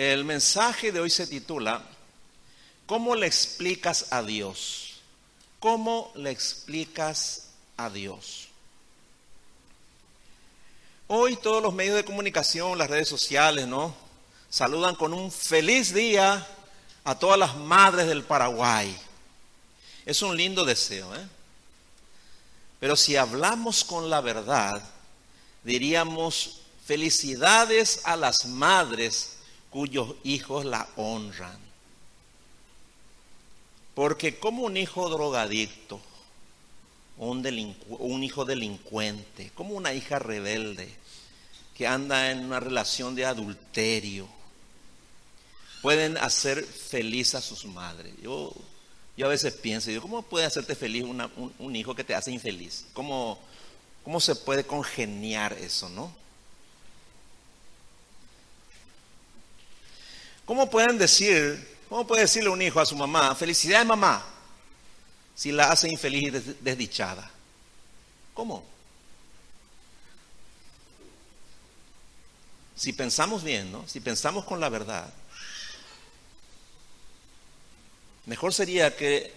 El mensaje de hoy se titula ¿Cómo le explicas a Dios? ¿Cómo le explicas a Dios? Hoy todos los medios de comunicación, las redes sociales, ¿no? Saludan con un feliz día a todas las madres del Paraguay. Es un lindo deseo, ¿eh? Pero si hablamos con la verdad, diríamos felicidades a las madres cuyos hijos la honran. Porque como un hijo drogadicto, un, un hijo delincuente, como una hija rebelde que anda en una relación de adulterio, pueden hacer feliz a sus madres. Yo, yo a veces pienso, ¿cómo puede hacerte feliz un, un, hijo que te hace infeliz? ¿Cómo, ¿Cómo se puede congeniar eso, no? ¿Cómo pueden decir, cómo puede decirle un hijo a su mamá, felicidades mamá, si la hace infeliz y desdichada? ¿Cómo? Si pensamos bien, ¿no? Si pensamos con la verdad, mejor sería que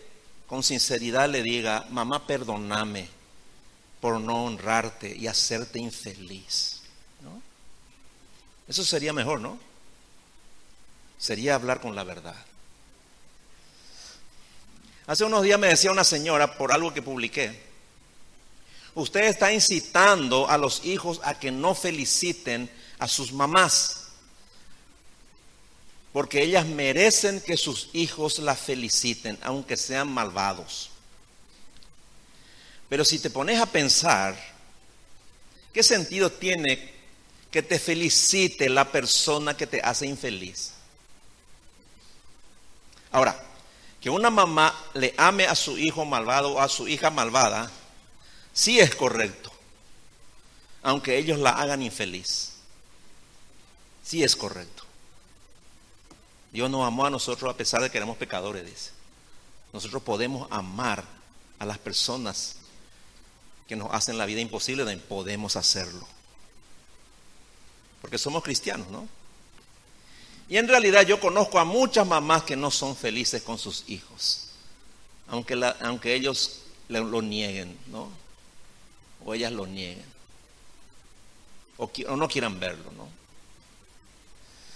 con sinceridad le diga, mamá, perdóname por no honrarte y hacerte infeliz. ¿no? Eso sería mejor, ¿no? Sería hablar con la verdad. Hace unos días me decía una señora por algo que publiqué, usted está incitando a los hijos a que no feliciten a sus mamás, porque ellas merecen que sus hijos la feliciten, aunque sean malvados. Pero si te pones a pensar, ¿qué sentido tiene que te felicite la persona que te hace infeliz? Ahora, que una mamá le ame a su hijo malvado o a su hija malvada, sí es correcto, aunque ellos la hagan infeliz. Sí es correcto. Dios nos amó a nosotros a pesar de que éramos pecadores, dice. Nosotros podemos amar a las personas que nos hacen la vida imposible, podemos hacerlo. Porque somos cristianos, ¿no? Y en realidad yo conozco a muchas mamás que no son felices con sus hijos, aunque, aunque ellos lo nieguen, ¿no? O ellas lo nieguen, o, o no quieran verlo, ¿no?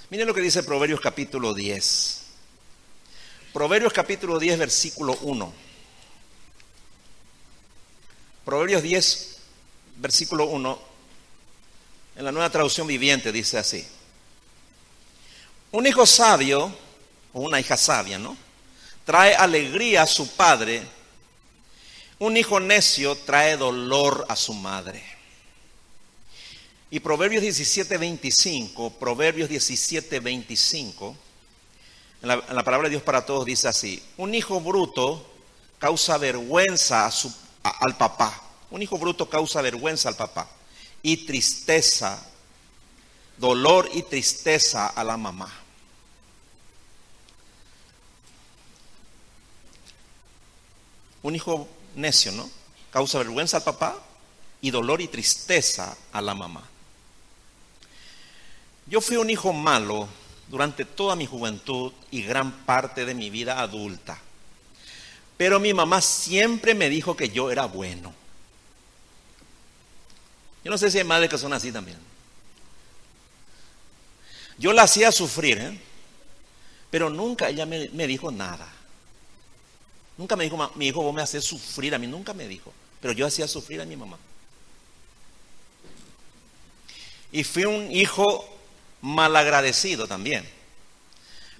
Miren lo que dice Proverbios capítulo 10. Proverbios capítulo 10, versículo 1. Proverbios 10, versículo 1, en la nueva traducción viviente dice así. Un hijo sabio, o una hija sabia, ¿no? Trae alegría a su padre. Un hijo necio trae dolor a su madre. Y Proverbios 17, 25, Proverbios 17, 25, en la, palabra de Dios para todos dice así, un hijo bruto causa vergüenza a su, al papá. Un hijo bruto causa vergüenza al papá y tristeza dolor y tristeza a la mamá. Un hijo necio, ¿no? Causa vergüenza al papá y dolor y tristeza a la mamá. Yo fui un hijo malo durante toda mi juventud y gran parte de mi vida adulta. Pero mi mamá siempre me dijo que yo era bueno. Yo no sé si hay madres que son así también. Yo la hacía sufrir, ¿eh? pero nunca ella me, dijo nada. Nunca me dijo, mi hijo, vos me haces sufrir, a mí nunca me dijo, pero yo hacía sufrir a mi mamá. Y fui un hijo malagradecido también,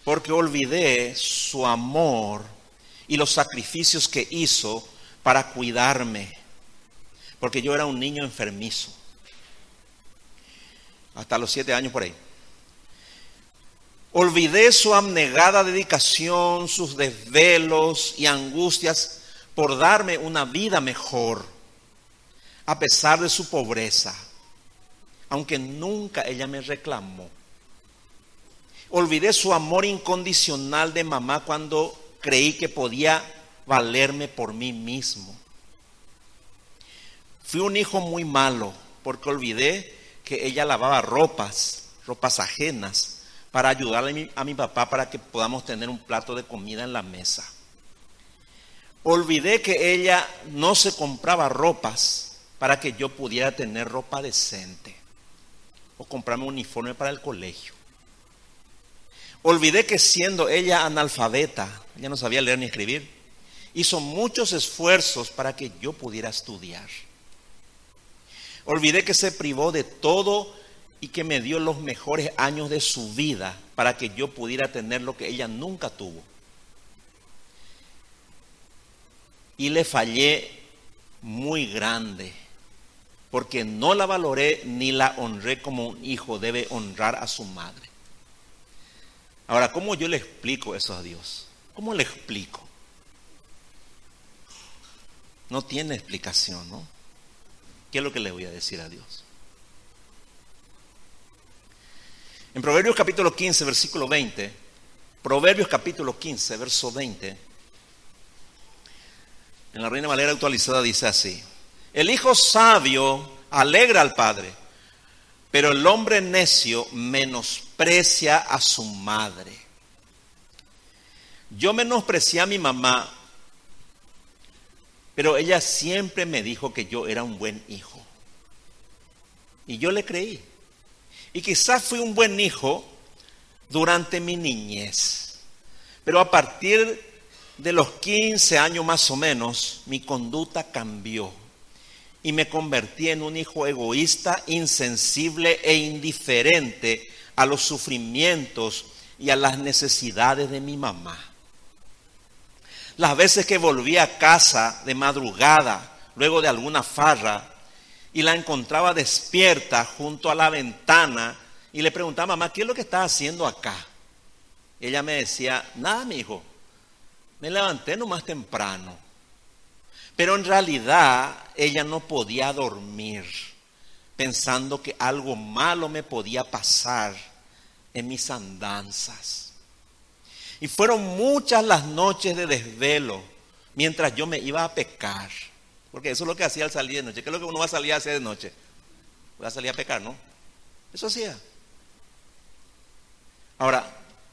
porque olvidé su amor y los sacrificios que hizo para cuidarme, porque yo era un niño enfermizo, hasta los siete años por ahí. Olvidé su abnegada dedicación, sus desvelos y angustias por darme una vida mejor, a pesar de su pobreza, aunque nunca ella me reclamó. Olvidé su amor incondicional de mamá cuando creí que podía valerme por mí mismo. Fui un hijo muy malo porque olvidé que ella lavaba ropas, ropas ajenas para ayudarle a mi, papá para que podamos tener un plato de comida en la mesa. Olvidé que ella no se compraba ropas para que yo pudiera tener ropa decente o comprarme un uniforme para el colegio. Olvidé que siendo ella analfabeta, ella no sabía leer ni escribir, hizo muchos esfuerzos para que yo pudiera estudiar. Olvidé que se privó de todo y que me dio los mejores años de su vida para que yo pudiera tener lo que ella nunca tuvo. Y le fallé muy grande, porque no la valoré ni la honré como un hijo debe honrar a su madre. Ahora, ¿cómo yo le explico eso a Dios? ¿Cómo le explico? No tiene explicación, ¿no? ¿Qué es lo que le voy a decir a Dios? En Proverbios capítulo 15, versículo 20, Proverbios capítulo 15, verso 20, en la Reina Valera actualizada dice así, el hijo sabio alegra al padre, pero el hombre necio menosprecia a su madre. Yo menosprecié a mi mamá, pero ella siempre me dijo que yo era un buen hijo. Y yo le creí. Y quizás fui un buen hijo durante mi niñez. Pero a partir de los 15 años más o menos, mi conducta cambió y me convertí en un hijo egoísta, insensible e indiferente a los sufrimientos y a las necesidades de mi mamá. Las veces que volví a casa de madrugada, luego de alguna farra, y la encontraba despierta junto a la ventana y le preguntaba, mamá, ¿qué es lo que estás haciendo acá? ella me decía, nada, mi hijo, me levanté nomás temprano. Pero en realidad ella no podía dormir pensando que algo malo me podía pasar en mis andanzas. Y fueron muchas las noches de desvelo mientras yo me iba a pecar. Porque eso es lo que hacía al salir de noche. ¿Qué es lo que uno va a salir a hacer de noche? Va a salir a pecar, ¿no? Eso hacía. Ahora,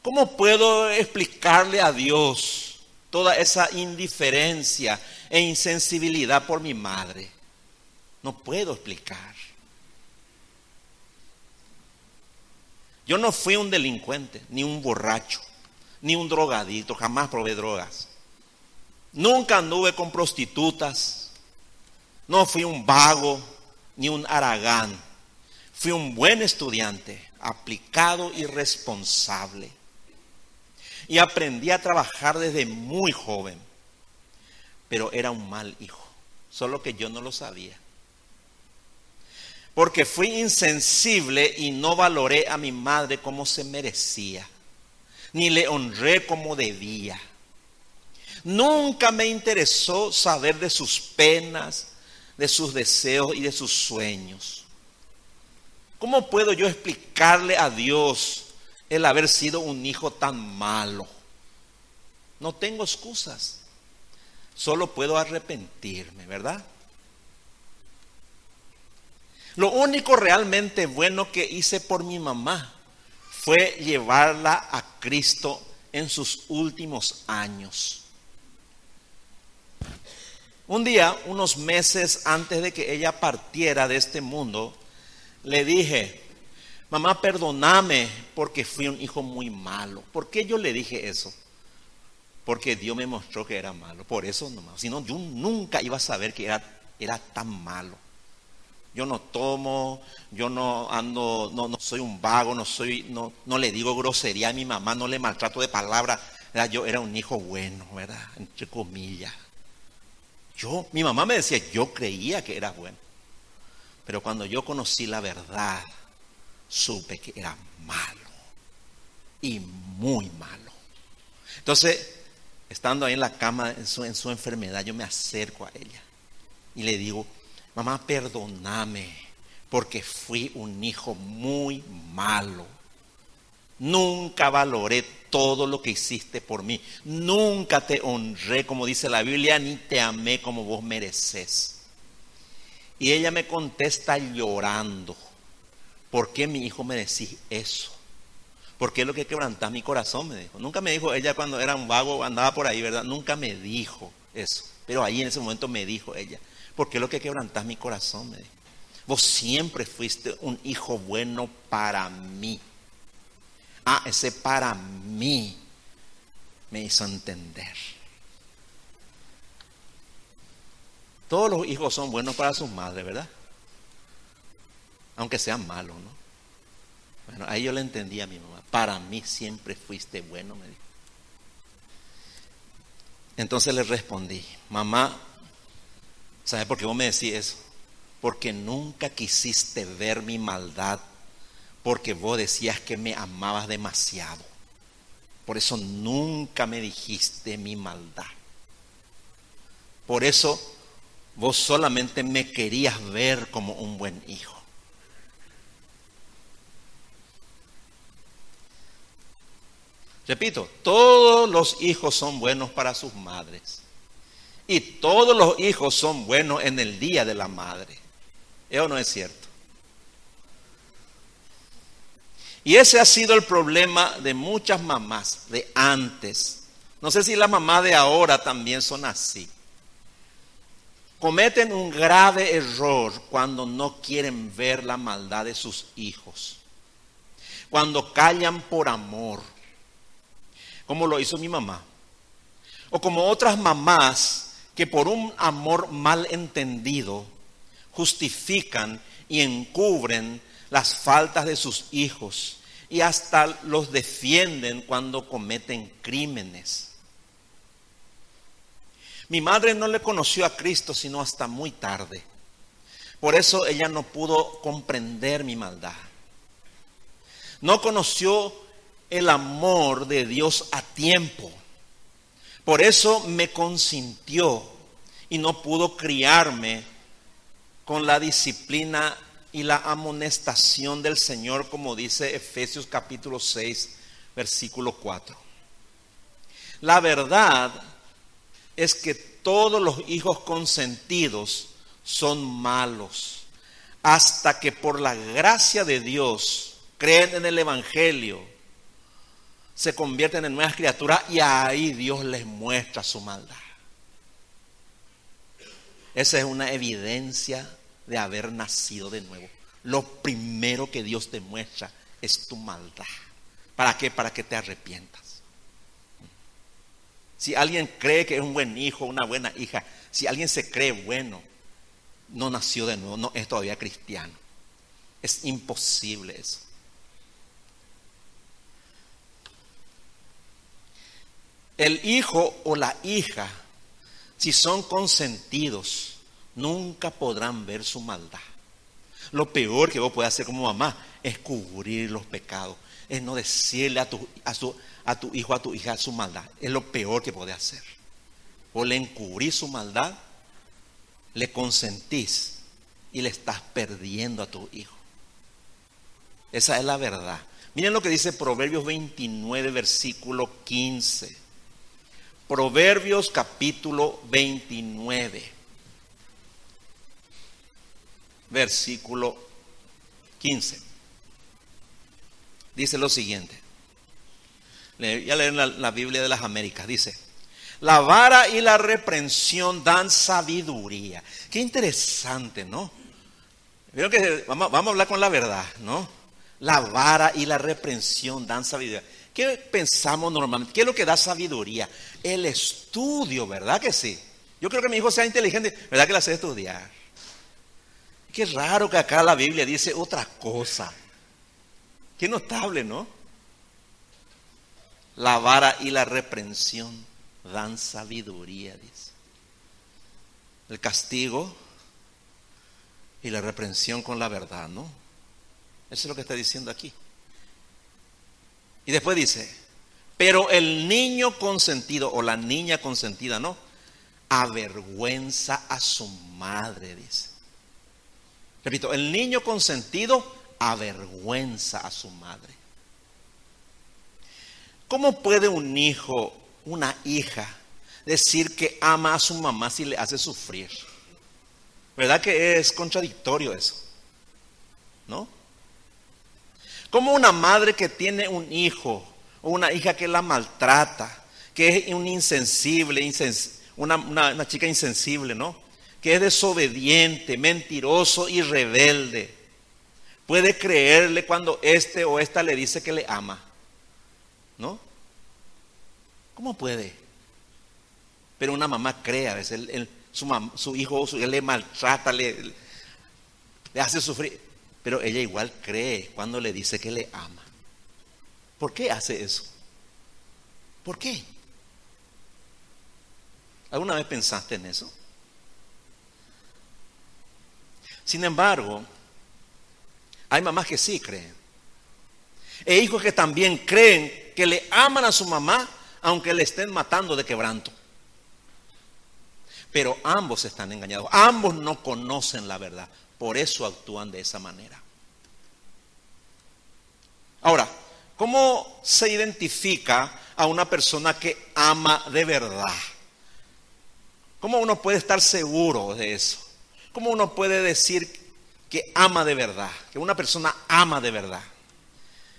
¿cómo puedo explicarle a Dios toda esa indiferencia e insensibilidad por mi madre. No puedo explicar. Yo no fui un delincuente, ni un borracho, ni un drogadito, jamás probé drogas. Nunca anduve con prostitutas. No fui un vago, ni un aragán. Fui un buen estudiante, aplicado y responsable y aprendí a trabajar desde muy joven. Pero era un mal hijo, solo que yo no lo sabía. Porque fui insensible y no valoré a mi madre como se merecía, ni le honré como debía. Nunca me interesó saber de sus penas, de sus deseos y de sus sueños. ¿Cómo puedo yo explicarle a Dios el haber sido un hijo tan malo. No tengo excusas. Solo puedo arrepentirme, ¿verdad? Lo único realmente bueno que hice por mi mamá fue llevarla a Cristo en sus últimos años. Un día, unos meses antes de que ella partiera de este mundo, le dije, mamá, perdóname porque fui un hijo muy malo. ¿Por qué yo le dije eso? Porque Dios me mostró que era malo. Por eso nomás. Si no, yo nunca iba a saber que era, era tan malo. Yo no tomo, yo no ando, no, no soy un vago, no soy, no, no le digo grosería a mi mamá, no le maltrato de palabra. Yo era un hijo bueno, ¿verdad? Entre comillas. Yo, mi mamá me decía, yo creía que era bueno. Pero cuando yo conocí la verdad, supe que era malo y muy malo. Entonces, estando ahí en la cama, en su, en su enfermedad, yo me acerco a ella y le digo, mamá, perdóname porque fui un hijo muy malo. Nunca valoré todo lo que hiciste por mí. Nunca te honré, como dice la Biblia, ni te amé como vos mereces. Y ella me contesta llorando. ¿Por qué mi hijo me decís eso? Porque es lo que quebranta mi corazón, me dijo. Nunca me dijo ella cuando era un vago, andaba por ahí, ¿verdad? Nunca me dijo eso. Pero ahí en ese momento me dijo ella, porque es lo que quebranta mi corazón, me dijo. Vos siempre fuiste un hijo bueno para mí. Ah, ese para mí me hizo entender. Todos los hijos son buenos para sus madres, ¿verdad? Aunque sean malos, ¿no? Bueno, ahí yo le entendí a mi mamá. Para mí siempre fuiste bueno, me dijo. Entonces le respondí, mamá, ¿sabe por qué vos me decís eso? Porque nunca quisiste ver mi maldad, porque vos decías que me amabas demasiado. Por eso nunca me dijiste mi maldad. Por eso vos solamente me querías ver como un buen hijo. Repito, todos los hijos son buenos para sus madres. Y todos los hijos son buenos en el día de la madre. ¿Eso no es cierto? Y ese ha sido el problema de muchas mamás de antes. No sé si las mamás de ahora también son así. Cometen un grave error cuando no quieren ver la maldad de sus hijos. Cuando callan por amor como lo hizo mi mamá. O como otras mamás que por un amor mal entendido justifican y encubren las faltas de sus hijos y hasta los defienden cuando cometen crímenes. Mi madre no le conoció a Cristo sino hasta muy tarde. Por eso ella no pudo comprender mi maldad. No conoció el amor de Dios a tiempo. Por eso me consintió y no pudo criarme con la disciplina y la amonestación del Señor, como dice Efesios capítulo 6, versículo 4. La verdad es que todos los hijos consentidos son malos, hasta que por la gracia de Dios creen en el Evangelio se convierten en nuevas criaturas y ahí Dios les muestra su maldad. Esa es una evidencia de haber nacido de nuevo. Lo primero que Dios te muestra es tu maldad. ¿Para qué? Para que te arrepientas. Si alguien cree que es un buen hijo, una buena hija, si alguien se cree bueno, no nació de nuevo, no es todavía cristiano. Es imposible eso. El hijo o la hija, si son consentidos, nunca podrán ver su maldad. Lo peor que vos puedes hacer como mamá es cubrir los pecados, es no decirle a tu, a su, a tu hijo, a tu hija su maldad. Es lo peor que puede hacer. O le encubrís su maldad, le consentís y le estás perdiendo a tu hijo. Esa es la verdad. Miren lo que dice Proverbios 29, versículo 15. Proverbios capítulo 29, versículo 15. Dice lo siguiente. Ya leen la, la Biblia de las Américas. Dice, la vara y la reprensión dan sabiduría. Qué interesante, ¿no? que vamos, a hablar con la verdad, ¿no? La vara y la reprensión dan sabiduría. ¿Qué pensamos normalmente? ¿Qué es lo que da sabiduría? El estudio, ¿verdad que sí? Yo creo que mi hijo sea inteligente, ¿verdad que le hace estudiar? Qué raro que acá la Biblia dice otra cosa. Qué notable, ¿no? La vara y la reprensión dan sabiduría, dice. El castigo y la reprensión con la verdad, ¿no? Eso es lo que está diciendo aquí. Y después dice, pero el niño consentido o la niña consentida, no, avergüenza a su madre, dice. Repito, el niño consentido avergüenza a su madre. ¿Cómo puede un hijo, una hija, decir que ama a su mamá si le hace sufrir? ¿Verdad que es contradictorio eso? ¿No? Como una madre que tiene un hijo o una hija que la maltrata, que es un insensible, una, una chica insensible, ¿no? Que es desobediente, mentiroso y rebelde. Puede creerle cuando este o esta le dice que le ama. ¿No? ¿Cómo puede? Pero una mamá cree a veces, su, hijo su, le maltrata, le, le hace sufrir. Pero ella igual cree cuando le dice que le ama. ¿Por qué hace eso? ¿Por qué? ¿Alguna vez pensaste en eso? Sin embargo, hay mamás que sí creen. E hijos que también creen que le aman a su mamá aunque le estén matando de quebranto. Pero ambos están engañados. Ambos no conocen la verdad. Por eso actúan de esa manera. Ahora, ¿cómo se identifica a una persona que ama de verdad? ¿Cómo uno puede estar seguro de eso? ¿Cómo uno puede decir que ama de verdad? Que una persona ama de verdad.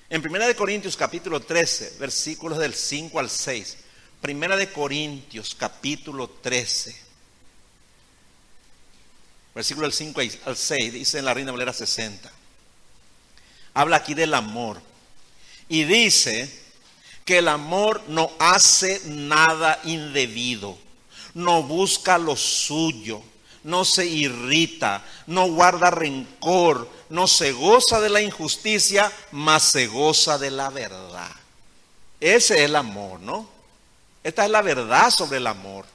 En Primera de Corintios capítulo 13, versículos del 5 al 6. Primera de Corintios capítulo 13. Versículo del 5 al 6 dice en la Reina Valera 60. Habla aquí del amor. Y dice que el amor no hace nada indebido, no busca lo suyo, no se irrita, no guarda rencor, no se goza de la injusticia, mas se goza de la verdad. Ese es el amor, ¿no? Esta es la verdad sobre el amor.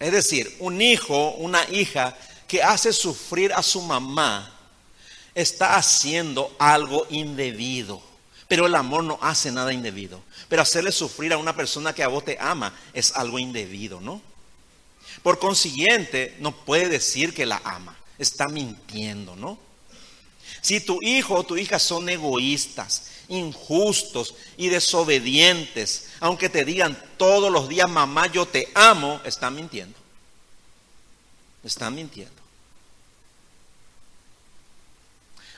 Es decir, un hijo, una hija que hace sufrir a su mamá, está haciendo algo indebido. Pero el amor no hace nada indebido. Pero hacerle sufrir a una persona que a vos te ama es algo indebido, ¿no? Por consiguiente, no puede decir que la ama está mintiendo, ¿no? Si tu hijo o tu hija son egoístas, injustos y desobedientes, aunque te digan todos los días, mamá, yo te amo, están mintiendo. Están mintiendo.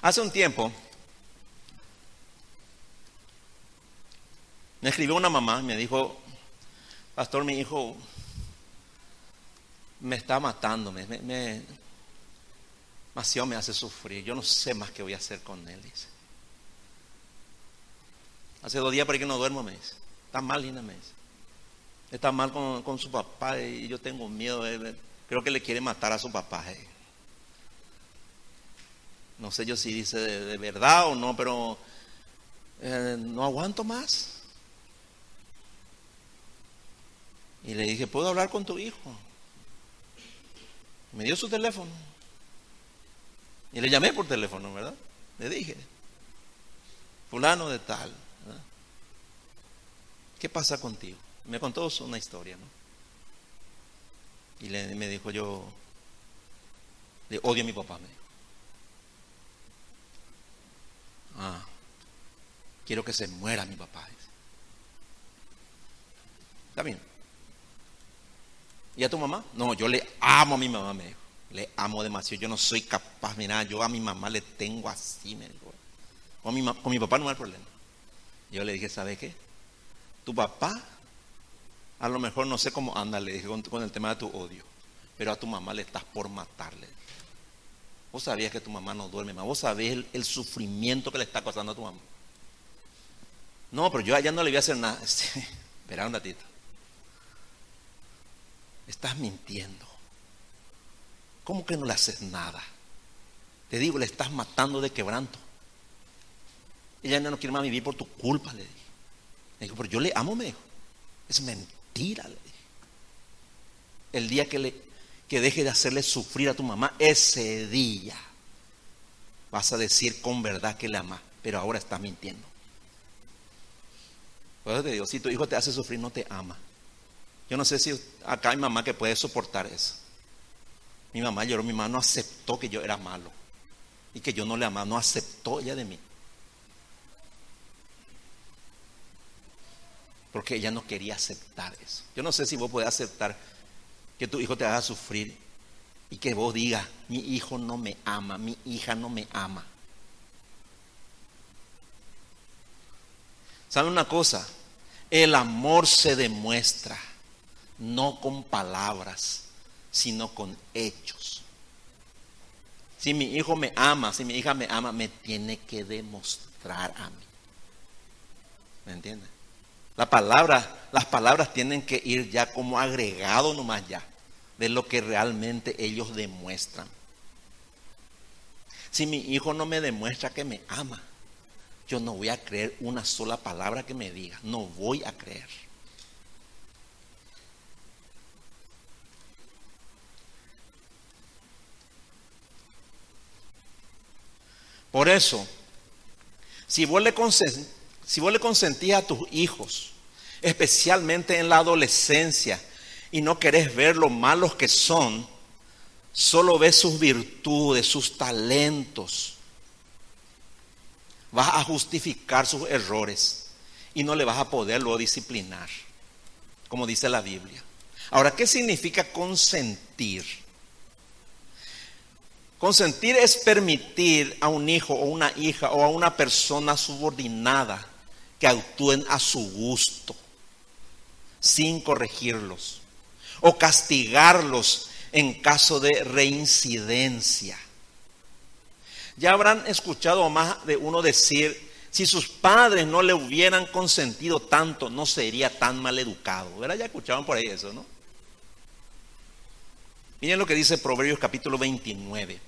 Hace un tiempo me escribió una mamá y me dijo, pastor, mi hijo me está matando, me, me, demasiado me hace sufrir. Yo no sé más qué voy a hacer con él, dice. Hace dos días por que no duermo, me dice. Está mal, Lina, me dice. Está mal con, su papá y yo tengo miedo. De, creo que le quiere matar a su papá. Eh. No sé yo si dice de, verdad o no, pero eh, no aguanto más. Y le dije, ¿puedo hablar con tu hijo? Me dio su teléfono. Y le llamé por teléfono, ¿verdad? Le dije, fulano de tal, ¿qué pasa contigo? Me contó una historia, ¿no? Y le, me dijo yo, le odio a mi papá, me. Ah, quiero que se muera mi papá. Está bien. ¿Y a tu mamá? No, yo le amo a mi mamá, me dijo. Le amo demasiado. Yo no soy capaz, mira, yo a mi mamá le tengo así, me dijo. Con mi, con mi papá no hay problema. Yo le dije, ¿sabe qué? Tu papá, a lo mejor no sé cómo anda, le dije, con, el tema de tu odio. Pero a tu mamá le estás por matarle. Vos sabías que tu mamá no duerme más. Vos sabés el, sufrimiento que le está causando a tu mamá. No, pero yo allá no le voy a hacer nada. Espera un ratito. Estás mintiendo. ¿Cómo que no le haces nada? Te digo, le estás matando de quebranto. Ella no quiere más vivir por tu culpa, le dije. Le dijo, pero yo le amo, me dijo. Es mentira, le dije. El día que, le, que deje de hacerle sufrir a tu mamá, ese día vas a decir con verdad que le amas, pero ahora estás mintiendo. Por eso te digo, si tu hijo te hace sufrir, no te ama. Yo no sé si acá hay mamá que puede soportar eso. Mi mamá lloró, mi mamá no aceptó que yo era malo y que yo no le amaba, no aceptó ella de mí. Porque ella no quería aceptar eso. Yo no sé si vos podés aceptar que tu hijo te haga sufrir y que vos digas, mi hijo no me ama, mi hija no me ama. ¿Sabe una cosa? El amor se demuestra no con palabras, sino con hechos. Si mi hijo me ama, si mi hija me ama, me tiene que demostrar a mí. ¿Me entiendes? La palabra, las palabras tienen que ir ya como agregado nomás ya de lo que realmente ellos demuestran. Si mi hijo no me demuestra que me ama, yo no voy a creer una sola palabra que me diga. No voy a creer. Por eso, si vos le, consentís a tus hijos, especialmente en la adolescencia, y no querés ver lo malos que son, solo ves sus virtudes, sus talentos, vas a justificar sus errores y no le vas a poderlo disciplinar, como dice la Biblia. Ahora, ¿qué significa consentir? Consentir es permitir a un hijo o una hija o a una persona subordinada que actúen a su gusto, sin corregirlos, o castigarlos en caso de reincidencia. Ya habrán escuchado más de uno decir, si sus padres no le hubieran consentido tanto, no sería tan mal educado. ¿Verdad? Ya escuchaban por ahí eso, ¿no? Miren lo que dice Proverbios capítulo 29.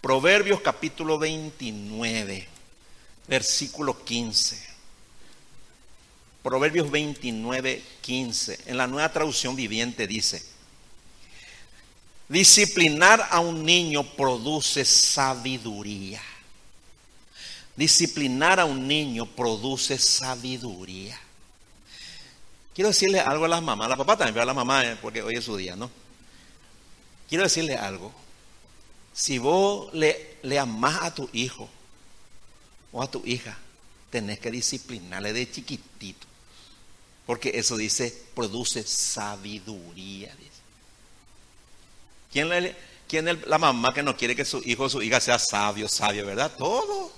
Proverbios capítulo 29, versículo 15. Proverbios 29, 15. En la nueva traducción viviente dice, disciplinar a un niño produce sabiduría. Disciplinar a un niño produce sabiduría. Quiero decirle algo a las mamás, a la papá también, a la mamá, eh, porque hoy es su día, ¿no? Quiero decirle algo. Si vos le, le amás a tu hijo o a tu hija, tenés que disciplinarle de chiquitito. Porque eso dice, produce sabiduría. ¿Quién, es la mamá que no quiere que su hijo o su hija sea sabio, sabio, verdad? Todo,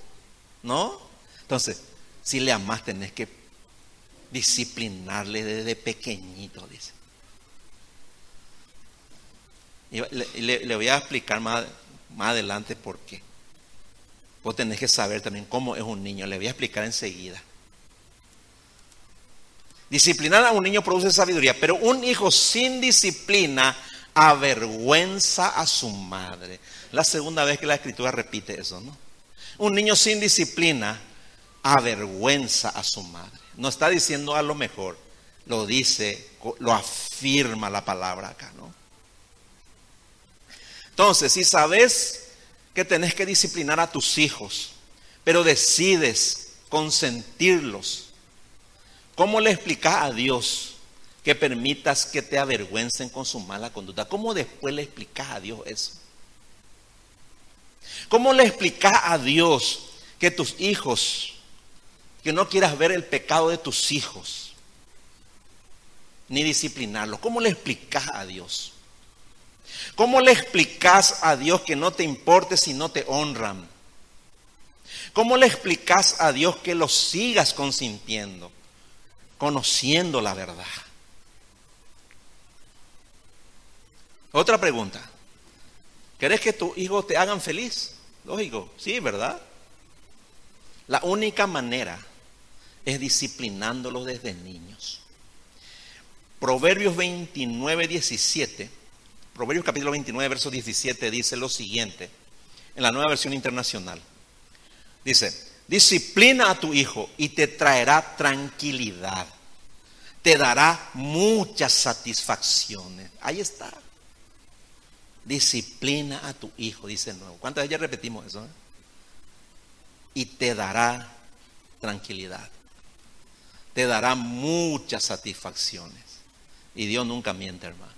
¿no? Entonces, si le amás, tenés que disciplinarle desde pequeñito, dice. Y le, voy a explicar más, más adelante por qué. Vos tenés que saber también cómo es un niño. Le voy a explicar enseguida. Disciplinar a un niño produce sabiduría, pero un hijo sin disciplina avergüenza a su madre. La segunda vez que la escritura repite eso, ¿no? Un niño sin disciplina avergüenza a su madre. No está diciendo a lo mejor, lo dice, lo afirma la palabra acá, ¿no? Entonces, si sabes que tenés que disciplinar a tus hijos, pero decides consentirlos, ¿Cómo le explicas a Dios que permitas que te avergüencen con su mala conducta? ¿Cómo después le explicas a Dios eso? ¿Cómo le explicas a Dios que tus hijos, que no quieras ver el pecado de tus hijos, ni disciplinarlos? ¿Cómo le explicas a Dios? ¿Cómo le explicas a Dios que no te importe si no te honran? ¿Cómo le explicas a Dios que los sigas consintiendo? conociendo la verdad. Otra pregunta. ¿Querés que tus hijos te hagan feliz? Lógico, sí, ¿verdad? La única manera es disciplinándolos desde niños. Proverbios 29, 17. Proverbios capítulo 29, verso 17 dice lo siguiente, en la nueva versión internacional. Dice, Disciplina a tu hijo y te traerá tranquilidad. Te dará muchas satisfacciones. Ahí está. Disciplina a tu hijo, dice el nuevo. ¿Cuántas veces repetimos eso? Eh? Y te dará tranquilidad. Te dará muchas satisfacciones. Y Dios nunca miente, hermano.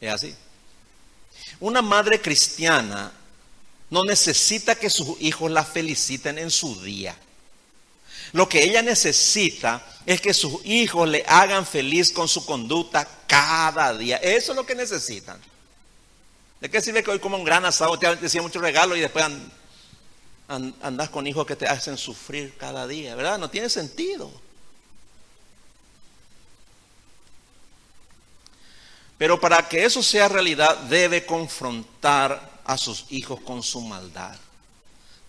Es así. Una madre cristiana no necesita que sus hijos la feliciten en su día. Lo que ella necesita es que sus hijos le hagan feliz con su conducta cada día. Eso es lo que necesitan. ¿De qué sirve que hoy como un gran asado te decía mucho regalo y después andas con hijos que te hacen sufrir cada día, ¿verdad? No tiene sentido. Pero para que eso sea realidad debe confrontar a sus hijos con su maldad.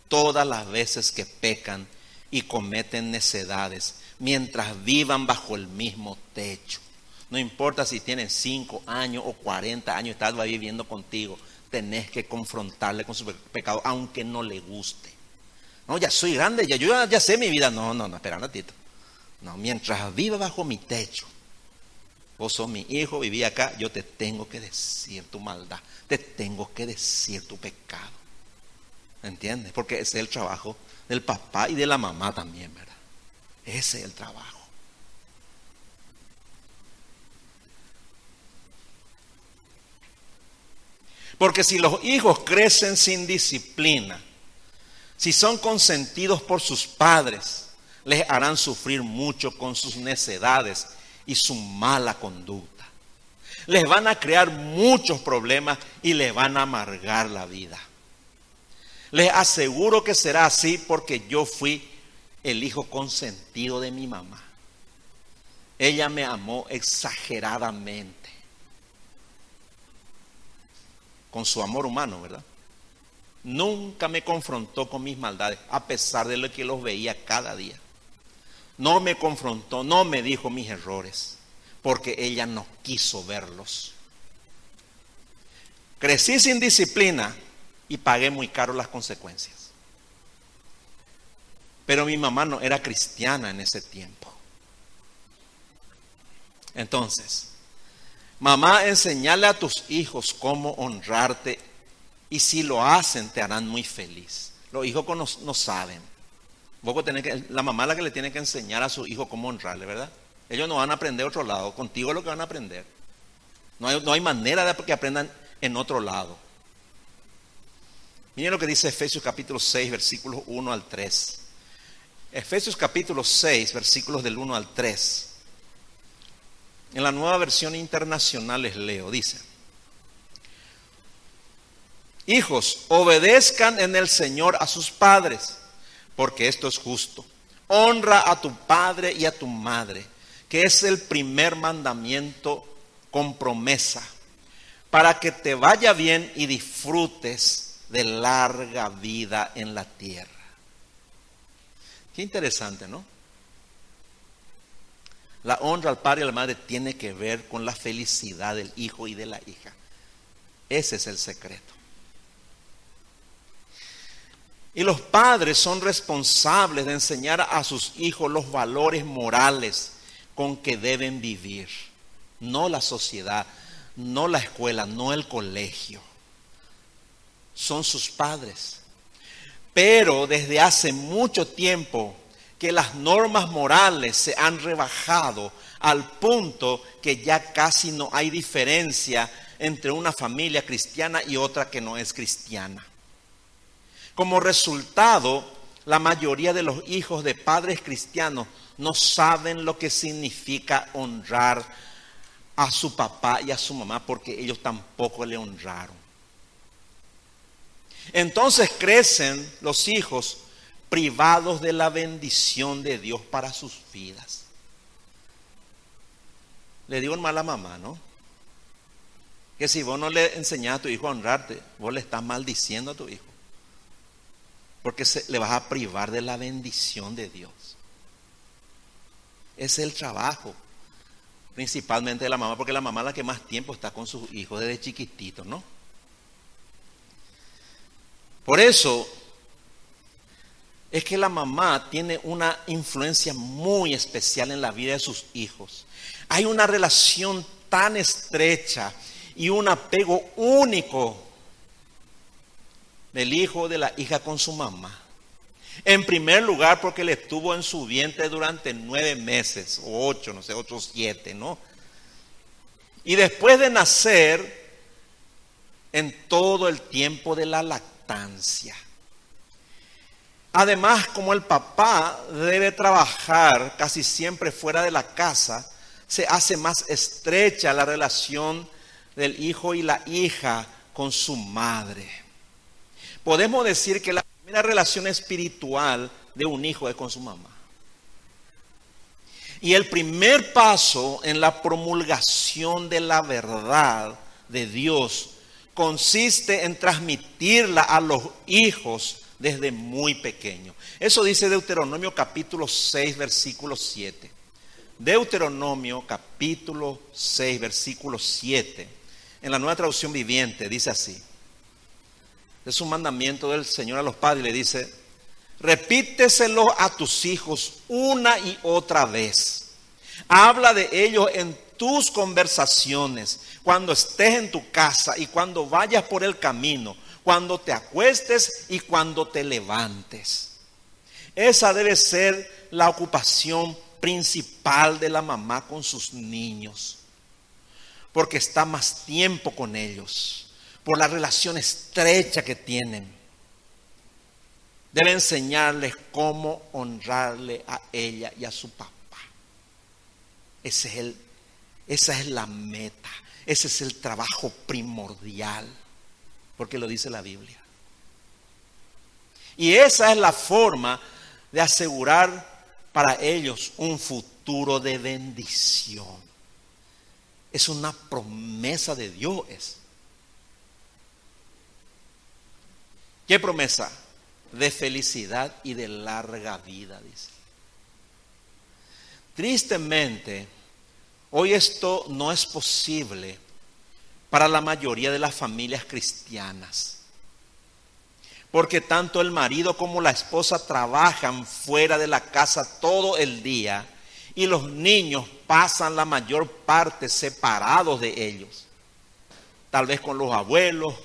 Todas las veces que pecan y cometen necedades, mientras vivan bajo el mismo techo. No importa si tienen 5 años o 40 años, estás viviendo contigo, tenés que confrontarle con su pecado, aunque no le guste. No, ya soy grande, ya, yo ya, sé mi vida. No, no, no, espera un ratito. No, mientras viva bajo mi techo, vos sos mi hijo, viví acá, yo te tengo que decir tu maldad, te tengo que decir tu pecado. ¿Entiendes? Porque ese es el trabajo del papá y de la mamá también, ¿verdad? Ese es el trabajo. Porque si los hijos crecen sin disciplina, si son consentidos por sus padres, les harán sufrir mucho con sus necedades y su mala conducta. Les van a crear muchos problemas y les van a amargar la vida. Les aseguro que será así porque yo fui el hijo consentido de mi mamá. Ella me amó exageradamente. Con su amor humano, ¿verdad? Nunca me confrontó con mis maldades, a pesar de lo que los veía cada día. No me confrontó, no me dijo mis errores, porque ella no quiso verlos. Crecí sin disciplina y pagué muy caro las consecuencias. Pero mi mamá no era cristiana en ese tiempo. Entonces, mamá, enseñale a tus hijos cómo honrarte y si lo hacen te harán muy feliz. Los hijos no, no saben. Que, la mamá es la que le tiene que enseñar a su hijo cómo honrarle, ¿verdad? Ellos no van a aprender otro lado, contigo es lo que van a aprender. No hay, no hay manera de que aprendan en otro lado. Miren lo que dice Efesios capítulo 6, versículos 1 al 3. Efesios capítulo 6, versículos del 1 al 3. En la nueva versión internacional les leo, dice, Hijos, obedezcan en el Señor a sus padres, porque esto es justo. Honra a tu padre y a tu madre, que es el primer mandamiento con promesa, para que te vaya bien y disfrutes de larga vida en la tierra. Qué interesante, ¿no? La honra al padre y a la madre tiene que ver con la felicidad del hijo y de la hija. Ese es el secreto. Y los padres son responsables de enseñar a sus hijos los valores morales con que deben vivir. No la sociedad, no la escuela, no el colegio. Son sus padres. Pero desde hace mucho tiempo que las normas morales se han rebajado al punto que ya casi no hay diferencia entre una familia cristiana y otra que no es cristiana. Como resultado, la mayoría de los hijos de padres cristianos no saben lo que significa honrar a su papá y a su mamá porque ellos tampoco le honraron. Entonces crecen los hijos privados de la bendición de Dios para sus vidas. Le digo mal a mamá, ¿no? Que si vos no le enseñás a tu hijo a honrarte, vos le estás maldiciendo a tu hijo porque se, le vas a privar de la bendición de Dios. Es el trabajo, principalmente de la mamá, porque la mamá es la que más tiempo está con sus hijos desde chiquititos, ¿no? Por eso es que la mamá tiene una influencia muy especial en la vida de sus hijos. Hay una relación tan estrecha y un apego único del hijo o de la hija con su mamá. En primer lugar, porque le estuvo en su vientre durante nueve meses, o ocho, no sé, otros siete, ¿no? Y después de nacer, en todo el tiempo de la lactancia. Además, como el papá debe trabajar casi siempre fuera de la casa, se hace más estrecha la relación del hijo y la hija con su madre. Podemos decir que la primera La relación espiritual de un hijo es con su mamá. Y el primer paso en la promulgación de la verdad de Dios consiste en transmitirla a los hijos desde muy pequeño. Eso dice Deuteronomio capítulo 6, versículo 7. Deuteronomio capítulo 6, versículo 7. En la nueva traducción viviente dice así. Es un mandamiento del Señor a los padres. Le dice, repíteselo a tus hijos una y otra vez. Habla de ellos en tus conversaciones, cuando estés en tu casa y cuando vayas por el camino, cuando te acuestes y cuando te levantes. Esa debe ser la ocupación principal de la mamá con sus niños, porque está más tiempo con ellos, por la relación estrecha que tienen Debe enseñarles cómo honrarle a ella y a su papá. Esa es la meta. Ese es el trabajo primordial. Porque lo dice la Biblia. Y esa es la forma de asegurar para ellos un futuro de bendición. Es una promesa de Dios. ¿Qué promesa? de felicidad y de larga vida, dice. Tristemente, hoy esto no es posible para la mayoría de las familias cristianas. Porque tanto el marido como la esposa trabajan fuera de la casa todo el día y los niños pasan la mayor parte separados de ellos. Tal vez con los abuelos,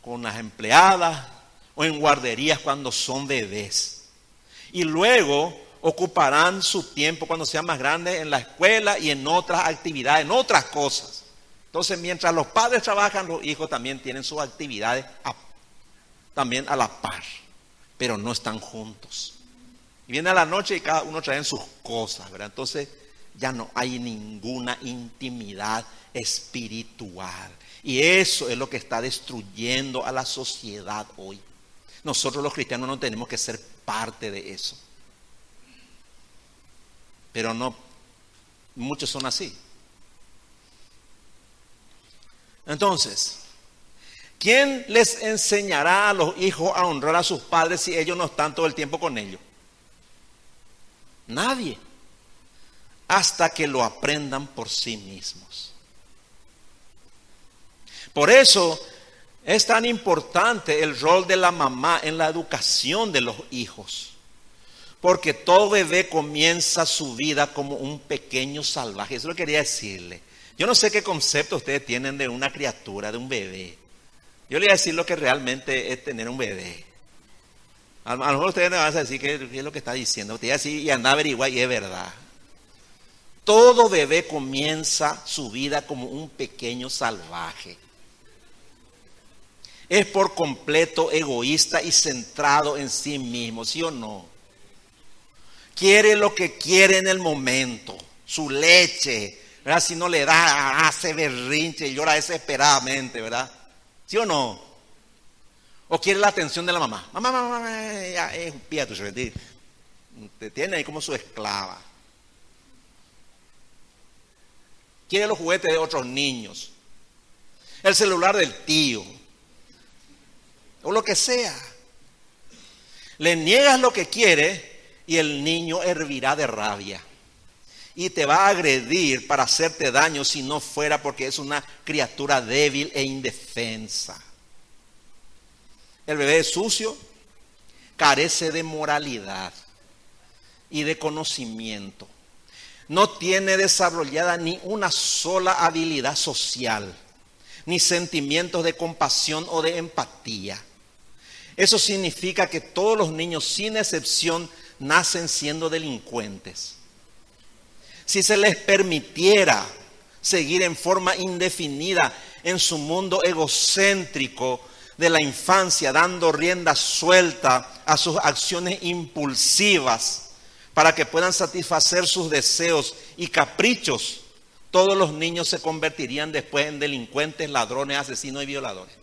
con las empleadas, o en guarderías cuando son bebés. Y luego ocuparán su tiempo cuando sean más grandes en la escuela y en otras actividades, en otras cosas. Entonces, mientras los padres trabajan, los hijos también tienen sus actividades también a la par, pero no están juntos. Y viene a la noche y cada uno trae sus cosas, ¿verdad? Entonces, ya no hay ninguna intimidad espiritual. Y eso es lo que está destruyendo a la sociedad hoy. Nosotros los cristianos no tenemos que ser parte de eso. Pero no, muchos son así. Entonces, ¿quién les enseñará a los hijos a honrar a sus padres si ellos no están todo el tiempo con ellos? Nadie. Hasta que lo aprendan por sí mismos. Por eso es tan importante el rol de la mamá en la educación de los hijos. Porque todo bebé comienza su vida como un pequeño salvaje. Eso lo quería decirle. Yo no sé qué concepto ustedes tienen de una criatura, de un bebé. Yo le voy a decir lo que realmente es tener un bebé. A, lo mejor ustedes me van a decir qué, es lo que está diciendo. Usted así y anda a averiguar y es verdad. Todo bebé comienza su vida como un pequeño salvaje es por completo egoísta y centrado en sí mismo, ¿sí o no? Quiere lo que quiere en el momento, su leche, ¿verdad? Si no le da, hace berrinche y llora desesperadamente, ¿verdad? ¿Sí o no? O quiere la atención de la mamá. Mamá, mamá, mamá, ya, es un pieto, te tiene ahí como su esclava. Quiere los juguetes de otros niños. El celular del tío o lo que sea. Le niegas lo que quiere y el niño hervirá de rabia. Y te va a agredir para hacerte daño si no fuera porque es una criatura débil e indefensa. El bebé es sucio, carece de moralidad y de conocimiento. No tiene desarrollada ni una sola habilidad social, ni sentimientos de compasión o de empatía. Eso significa que todos los niños, sin excepción, nacen siendo delincuentes. Si se les permitiera seguir en forma indefinida en su mundo egocéntrico de la infancia, dando rienda suelta a sus acciones impulsivas para que puedan satisfacer sus deseos y caprichos, todos los niños se convertirían después en delincuentes, ladrones, asesinos y violadores.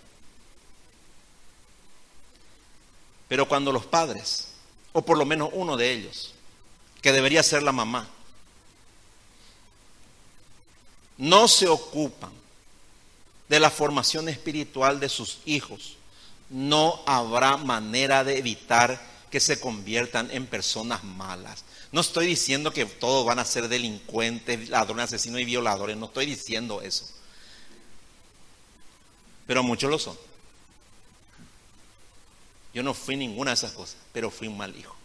Pero cuando los padres, o por lo menos uno de ellos, que debería ser la mamá, no se ocupan de la formación espiritual de sus hijos, no habrá manera de evitar que se conviertan en personas malas. No estoy diciendo que todos van a ser delincuentes, ladrones, asesinos y violadores, no estoy diciendo eso. Pero muchos lo son. Yo no fui ninguna de esas cosas, pero fui un mal hijo.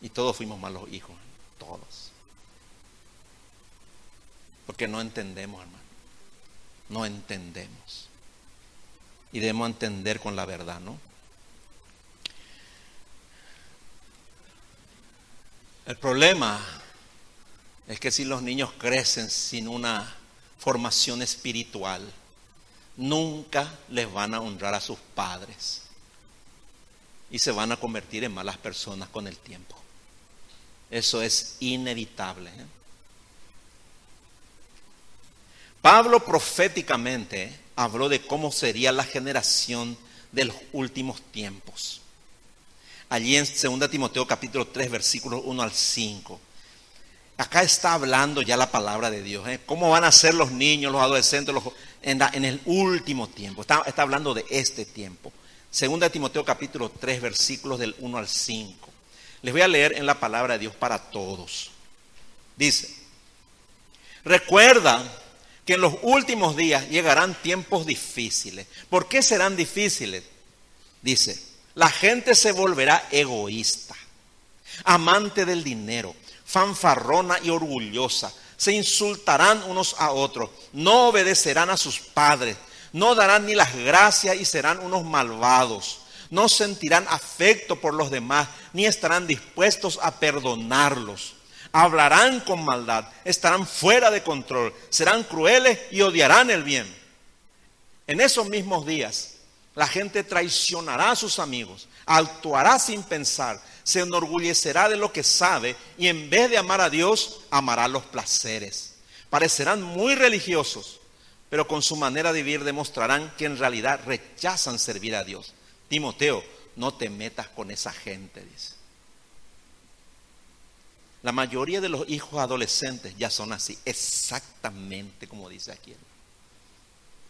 Y todos fuimos malos hijos, todos. Porque no entendemos, hermano. No entendemos. Y debemos entender con la verdad, ¿no? El problema es que si los niños crecen sin una formación espiritual, nunca les van a honrar a sus padres y se van a convertir en malas personas con el tiempo. Eso es inevitable. ¿eh? Pablo proféticamente habló de cómo sería la generación de los últimos tiempos. Allí en 2 Timoteo capítulo 3 versículos 1 al 5. Acá está hablando ya la palabra de Dios. ¿eh? ¿Cómo van a ser los niños, los adolescentes en, el último tiempo? Está hablando de este tiempo. 2 Timoteo capítulo 3 versículos del 1 al 5. Les voy a leer en la palabra de Dios para todos. Dice, recuerda que en los últimos días llegarán tiempos difíciles. ¿Por qué serán difíciles? Dice, la gente se volverá egoísta, amante del dinero, fanfarrona y orgullosa. Se insultarán unos a otros, no obedecerán a sus padres, no darán ni las gracias y serán unos malvados. No sentirán afecto por los demás, ni estarán dispuestos a perdonarlos hablarán con maldad, estarán fuera de control, serán crueles y odiarán el bien. En esos mismos días, la gente traicionará a sus amigos, actuará sin pensar, se enorgullecerá de lo que sabe y en vez de amar a Dios, amará los placeres. Parecerán muy religiosos, pero con su manera de vivir demostrarán que en realidad rechazan servir a Dios. Timoteo, no te metas con esa gente, dice. La mayoría de los hijos adolescentes ya son así, exactamente como dice aquí.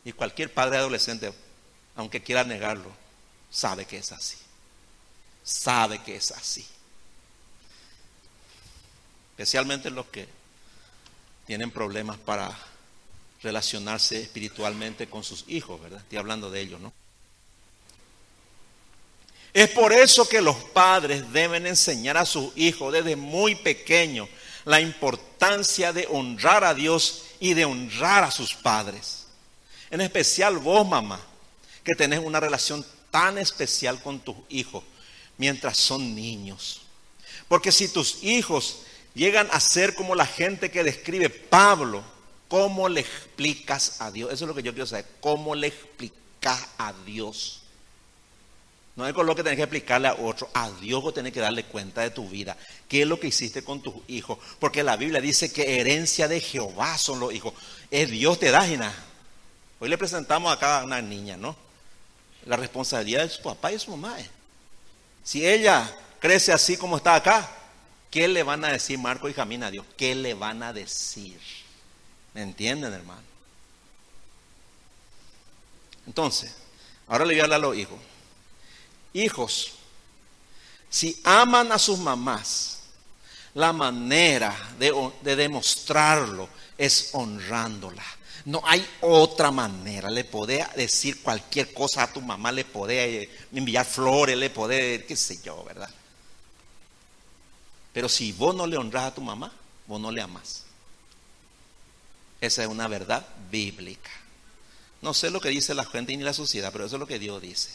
Y cualquier padre adolescente, aunque quiera negarlo, sabe que es así. Sabe que es así. Especialmente los que tienen problemas para relacionarse espiritualmente con sus hijos, ¿verdad? Estoy hablando de ellos, ¿no? Es por eso que los padres deben enseñar a sus hijos desde muy pequeños la importancia de honrar a Dios y de honrar a sus padres. En especial vos, mamá, que tenés una relación tan especial con tus hijos mientras son niños. Porque si tus hijos llegan a ser como la gente que describe Pablo, ¿cómo le explicas a Dios? Eso es lo que yo quiero saber. ¿Cómo le explicas a Dios? No es con lo que tenés que explicarle a otro. A Dios vos tenés que darle cuenta de tu vida. ¿Qué es lo que hiciste con tus hijos? Porque la Biblia dice que herencia de Jehová son los hijos. Es Dios te da nada. Hoy le presentamos acá a una niña, ¿no? La responsabilidad de su papá y su mamá. Si ella crece así como está acá, ¿qué le van a decir Marco y Jamín a Dios? ¿Qué le van a decir? ¿Me entienden, hermano? Entonces, ahora le voy a hablar a los hijos. Hijos, si aman a sus mamás, la manera de, demostrarlo es honrándola. No hay otra manera. Le podés decir cualquier cosa a tu mamá, le podés enviar flores, le podés, qué sé yo, ¿verdad? Pero si vos no le honras a tu mamá, vos no le amás. Esa es una verdad bíblica. No sé lo que dice la gente ni la sociedad, pero eso es lo que Dios dice.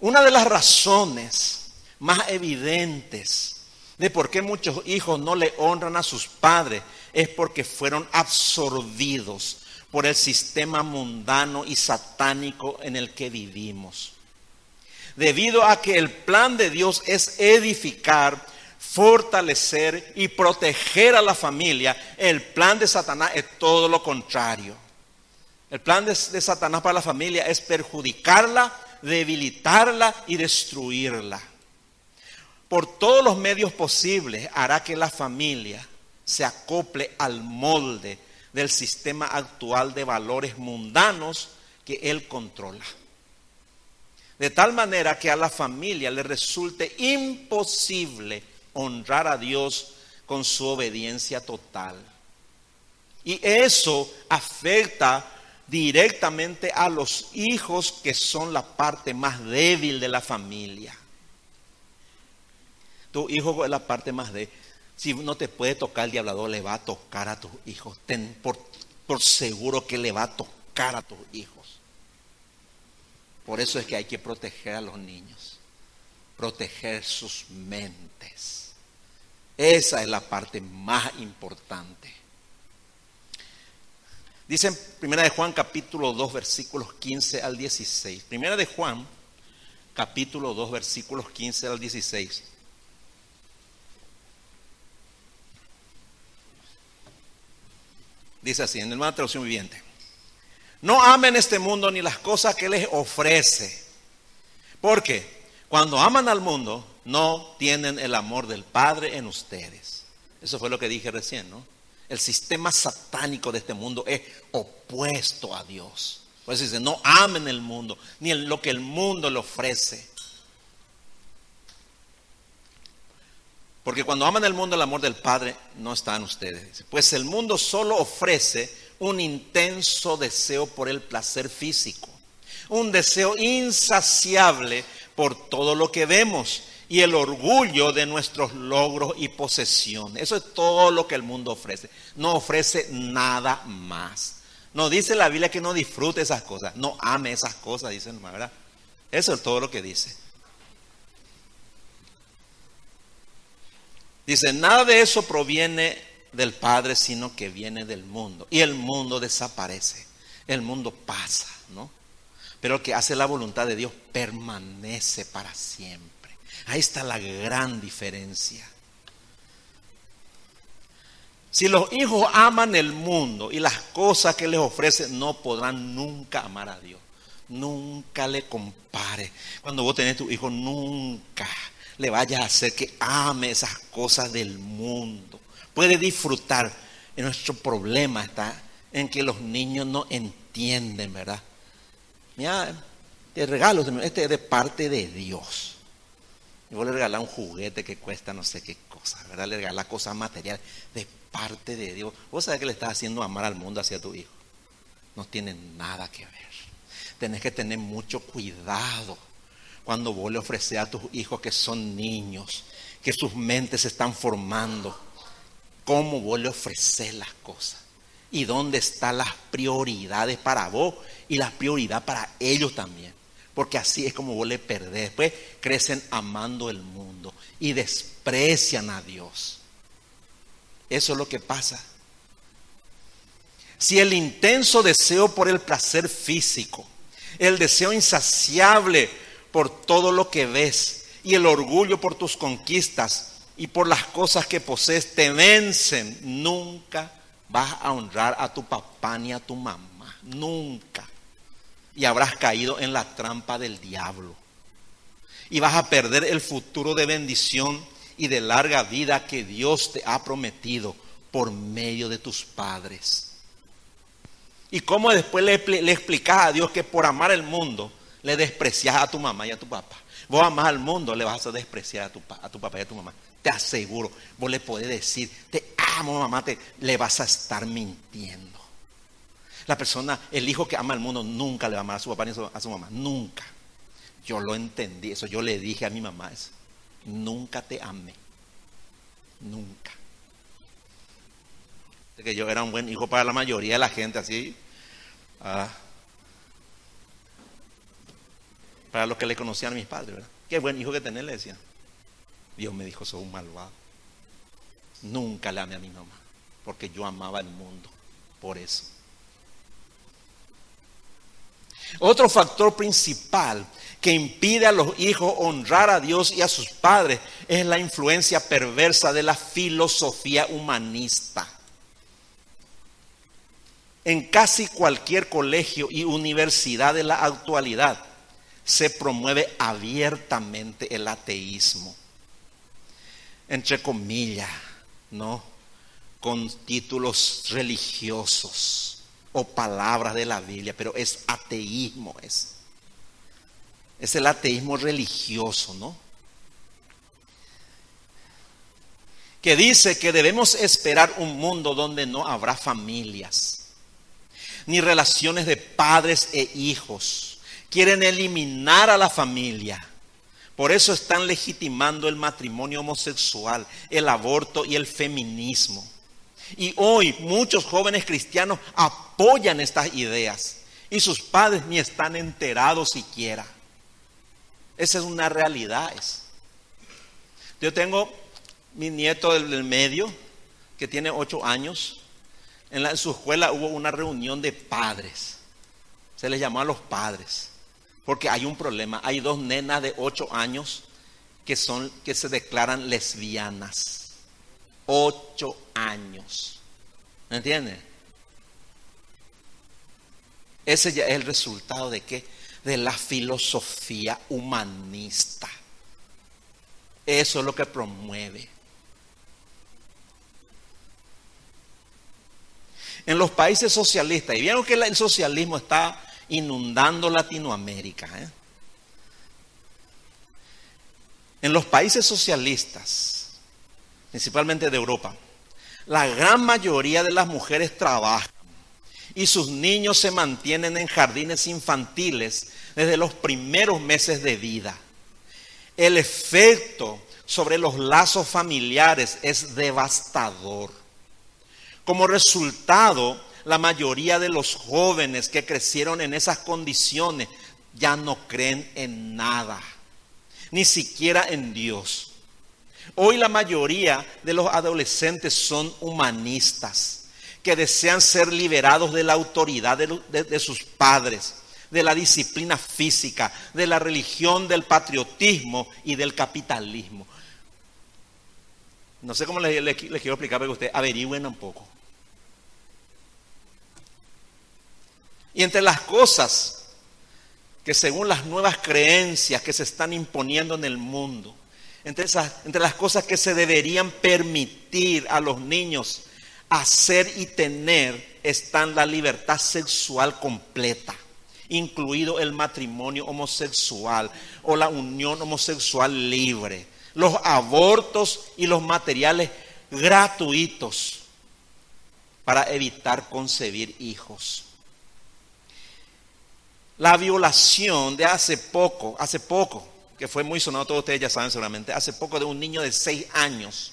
Una de las razones más evidentes de por qué muchos hijos no le honran a sus padres es porque fueron absorbidos por el sistema mundano y satánico en el que vivimos. Debido a que el plan de Dios es edificar, fortalecer y proteger a la familia, el plan de Satanás es todo lo contrario. El plan de, Satanás para la familia es perjudicarla, debilitarla y destruirla. Por todos los medios posibles hará que la familia se acople al molde del sistema actual de valores mundanos que él controla. De tal manera que a la familia le resulte imposible honrar a Dios con su obediencia total. Y eso afecta directamente a los hijos que son la parte más débil de la familia. Tu hijo es la parte más débil. Si no te puede tocar el diablador, le va a tocar a tus hijos. Ten por, por seguro que le va a tocar a tus hijos. Por eso es que hay que proteger a los niños. Proteger sus mentes. Esa es la parte más importante. Dice en Primera de Juan capítulo 2 versículos 15 al 16. Primera de Juan capítulo 2 versículos 15 al 16. Dice así, en el nueva traducción viviente. No amen este mundo ni las cosas que les ofrece. Porque cuando aman al mundo, no tienen el amor del Padre en ustedes. Eso fue lo que dije recién, ¿no? El sistema satánico de este mundo es opuesto a Dios. Por eso dice, no amen el mundo, ni lo que el mundo le ofrece. Porque cuando aman el mundo, el amor del Padre no está en ustedes. Pues el mundo solo ofrece un intenso deseo por el placer físico, un deseo insaciable por todo lo que vemos y el orgullo de nuestros logros y posesiones. Eso es todo lo que el mundo ofrece. No ofrece nada más. No dice la Biblia que no disfrute esas cosas, no ame esas cosas, dice ¿verdad? Eso es todo lo que dice. Dice, nada de eso proviene del Padre, sino que viene del mundo. Y el mundo desaparece, el mundo pasa, ¿no? Pero el que hace la voluntad de Dios permanece para siempre. Ahí está la gran diferencia. Si los hijos aman el mundo y las cosas que les ofrece, no podrán nunca amar a Dios. Nunca le compare. Cuando vos tenés tu hijo, nunca le vaya a hacer que ame esas cosas del mundo. Puede disfrutar. Y nuestro problema está en que los niños no entienden, ¿verdad? Mira, te regalo, este es de parte de Dios. Y vos le regalás un juguete que cuesta no sé qué cosa, ¿verdad? Le regalás cosas materiales de parte de Dios. Vos sabés que le estás haciendo amar al mundo hacia tu hijo. No tiene nada que ver. Tenés que tener mucho cuidado cuando vos le ofreces a tus hijos que son niños, que sus mentes se están formando, cómo vos le ofreces las cosas y dónde están las prioridades para vos y las prioridades para ellos también. Porque así es como vos le perdés. Después crecen amando el mundo y desprecian a Dios. Eso es lo que pasa. Si el intenso deseo por el placer físico, el deseo insaciable por todo lo que ves y el orgullo por tus conquistas y por las cosas que posees te vencen, nunca vas a honrar a tu papá ni a tu mamá. Nunca. Y habrás caído en la trampa del diablo. Y vas a perder el futuro de bendición y de larga vida que Dios te ha prometido por medio de tus padres. Y cómo después le, le explicas a Dios que por amar el mundo le desprecias a tu mamá y a tu papá. Vos amás al mundo, le vas a despreciar a tu, a tu papá y a tu mamá. Te aseguro, vos le podés decir, te amo mamá, te, le vas a estar mintiendo. La persona, el hijo que ama al mundo, nunca le va a amar a su papá ni a su mamá, nunca. Yo lo entendí, eso yo le dije a mi mamá eso. Nunca te amé, nunca. que yo era un buen hijo para la mayoría de la gente, así. Ah, para los que le conocían a mis padres, ¿verdad? Qué buen hijo que tenés, le. Dios me dijo, soy un malvado. Nunca le amé a mi mamá, porque yo amaba el mundo, por eso. Otro factor principal que impide a los hijos honrar a Dios y a sus padres es la influencia perversa de la filosofía humanista. En casi cualquier colegio y universidad de la actualidad, se promueve abiertamente el ateísmo, entre comillas, ¿no? Con títulos religiosos o palabras de la Biblia, pero es ateísmo, es. Es el ateísmo religioso, ¿no? Que dice que debemos esperar un mundo donde no habrá familias, ni relaciones de padres e hijos. Quieren eliminar a la familia. Por eso están legitimando el matrimonio homosexual, el aborto y el feminismo. Y hoy muchos jóvenes cristianos apoyan estas ideas y sus padres ni están enterados siquiera. Esa es una realidad. Yo tengo mi nieto del medio, que tiene ocho años. En, su escuela hubo una reunión de padres. Se les llamó a los padres. Porque hay un problema. Hay dos nenas de ocho años que, son, que se declaran lesbianas ocho años. ¿Me entiende? Ese ya es el resultado de qué? De la filosofía humanista. Eso es lo que promueve. En los países socialistas, y vieron que el socialismo está inundando Latinoamérica. ¿eh? En los países socialistas, principalmente de Europa, la gran mayoría de las mujeres trabajan y sus niños se mantienen en jardines infantiles desde los primeros meses de vida. El efecto sobre los lazos familiares es devastador. Como resultado, la mayoría de los jóvenes que crecieron en esas condiciones ya no creen en nada, ni siquiera en Dios. Hoy la mayoría de los adolescentes son humanistas, que desean ser liberados de la autoridad de, sus padres, de la disciplina física, de la religión, del patriotismo y del capitalismo. No sé cómo les, quiero explicar, pero ustedes averigüen un poco. Y entre las cosas que según las nuevas creencias que se están imponiendo en el mundo, entre, las cosas que se deberían permitir a los niños hacer y tener están la libertad sexual completa, incluido el matrimonio homosexual o la unión homosexual libre, los abortos y los materiales gratuitos para evitar concebir hijos. La violación de hace poco, hace poco, que fue muy sonado, todos ustedes ya saben seguramente, hace poco de un niño de seis años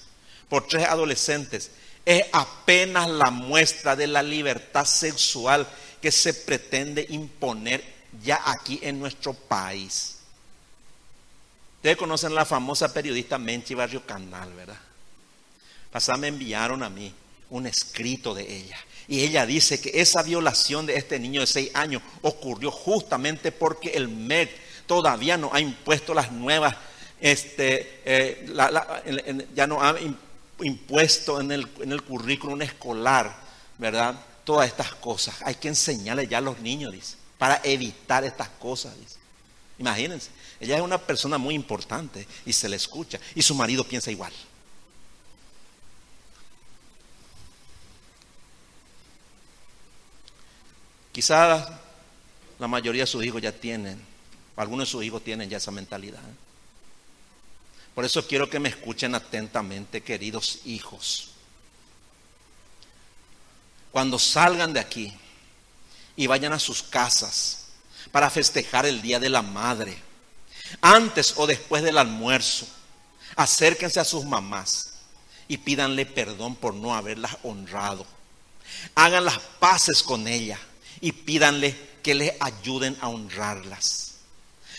por tres adolescentes, es apenas la muestra de la libertad sexual que se pretende imponer ya aquí en nuestro país. Ustedes conocen la famosa periodista Menchi Barrio Canal, ¿verdad? Pasada me enviaron a mí un escrito de ella. Y ella dice que esa violación de este niño de seis años ocurrió justamente porque el MED todavía no ha impuesto las nuevas, este, eh, ya no ha impuesto en el, en el currículum escolar, ¿verdad? Todas estas cosas. Hay que enseñarle ya a los niños, dice, para evitar estas cosas, dice. Imagínense, ella es una persona muy importante y se le escucha y su marido piensa igual. Quizás la mayoría de sus hijos ya tienen algunos de sus hijos tienen ya esa mentalidad. Por eso quiero que me escuchen atentamente, queridos hijos. Cuando salgan de aquí y vayan a sus casas para festejar el Día de la Madre, antes o después del almuerzo, acérquense a sus mamás y pídanle perdón por no haberlas honrado. Hagan las paces con ella y pídanle que les ayuden a honrarlas.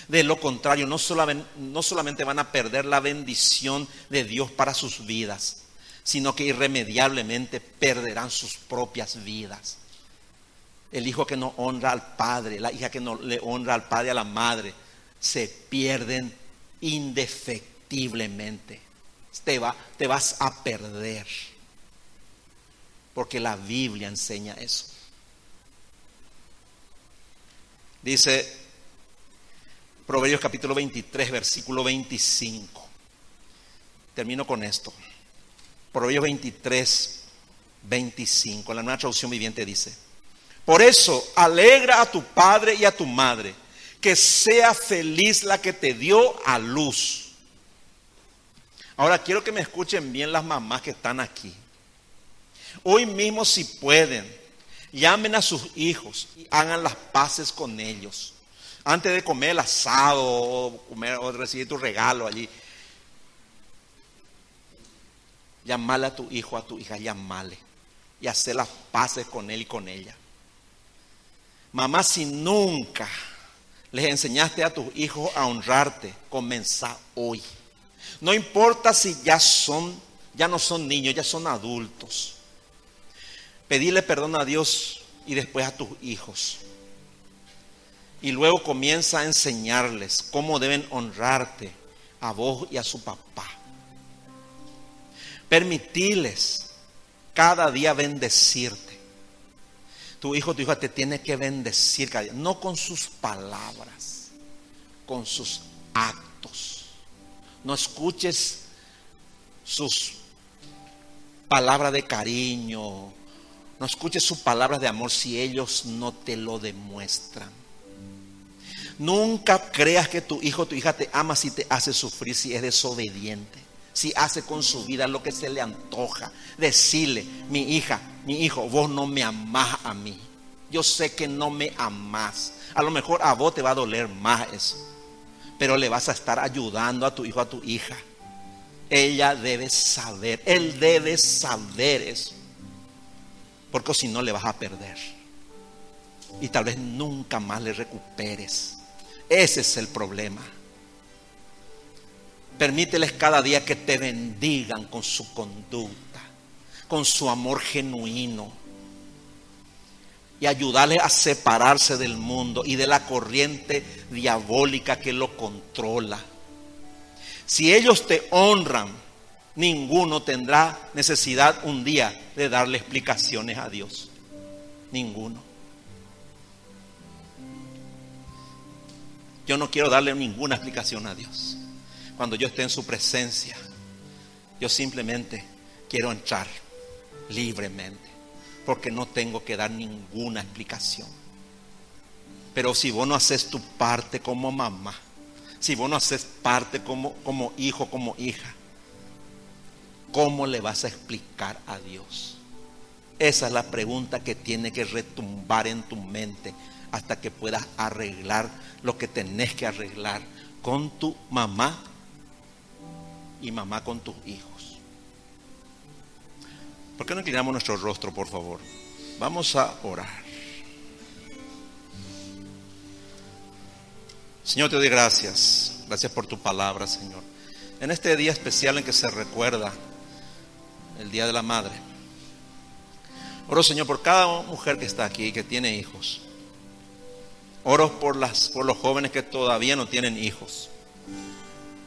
De lo contrario, no solamente, no solamente van a perder la bendición de Dios para sus vidas, sino que irremediablemente perderán sus propias vidas. El hijo que no honra al padre, la hija que no le honra al padre a la madre, se pierden indefectiblemente. Te, va, te vas a perder. Porque la Biblia enseña eso. Dice Proverbios capítulo 23, versículo 25. Termino con esto. Proverbios 23, 25. La nueva traducción viviente dice, por eso alegra a tu padre y a tu madre, que sea feliz la que te dio a luz. Ahora quiero que me escuchen bien las mamás que están aquí. Hoy mismo si pueden, llamen a sus hijos y hagan las paces con ellos antes de comer el asado o, comer, o recibir tu regalo allí, llamale a tu hijo, a tu hija, llamale y hacer las paces con él y con ella. Mamá, si nunca les enseñaste a tus hijos a honrarte, comienza hoy. No importa si ya son, ya no son niños, ya son adultos. Pedirle perdón a Dios y después a tus hijos y luego comienza a enseñarles cómo deben honrarte a vos y a su papá. Permitirles cada día bendecirte. Tu hijo, tu hija te tiene que bendecir cada día, no con sus palabras, con sus actos. No escuches sus palabras de cariño, no escuches sus palabras de amor si ellos no te lo demuestran. Nunca creas que tu hijo o tu hija te ama si te hace sufrir, si es desobediente, si hace con su vida lo que se le antoja. Decirle, mi hija, mi hijo, vos no me amás a mí. Yo sé que no me amás. A lo mejor a vos te va a doler más eso. Pero le vas a estar ayudando a tu hijo, a tu hija. Ella debe saber, él debe saber eso. Porque si no le vas a perder. Y tal vez nunca más le recuperes. Ese es el problema. Permíteles cada día que te bendigan con su conducta, con su amor genuino. Y ayudarles a separarse del mundo y de la corriente diabólica que lo controla. Si ellos te honran, ninguno tendrá necesidad un día de darle explicaciones a Dios. Ninguno. Yo no quiero darle ninguna explicación a Dios. Cuando yo esté en su presencia, yo simplemente quiero entrar libremente, porque no tengo que dar ninguna explicación. Pero si vos no haces tu parte como mamá, si vos no haces parte como, como hijo, como hija, ¿cómo le vas a explicar a Dios? Esa es la pregunta que tiene que retumbar en tu mente hasta que puedas arreglar lo que tenés que arreglar con tu mamá y mamá con tus hijos. ¿Por qué no inclinamos nuestro rostro, por favor? Vamos a orar. Señor, te doy gracias. Gracias por tu palabra, Señor. En este día especial en que se recuerda el Día de la Madre. Oro, Señor, por cada mujer que está aquí y que tiene hijos. Oro por, las, por los jóvenes que todavía no tienen hijos.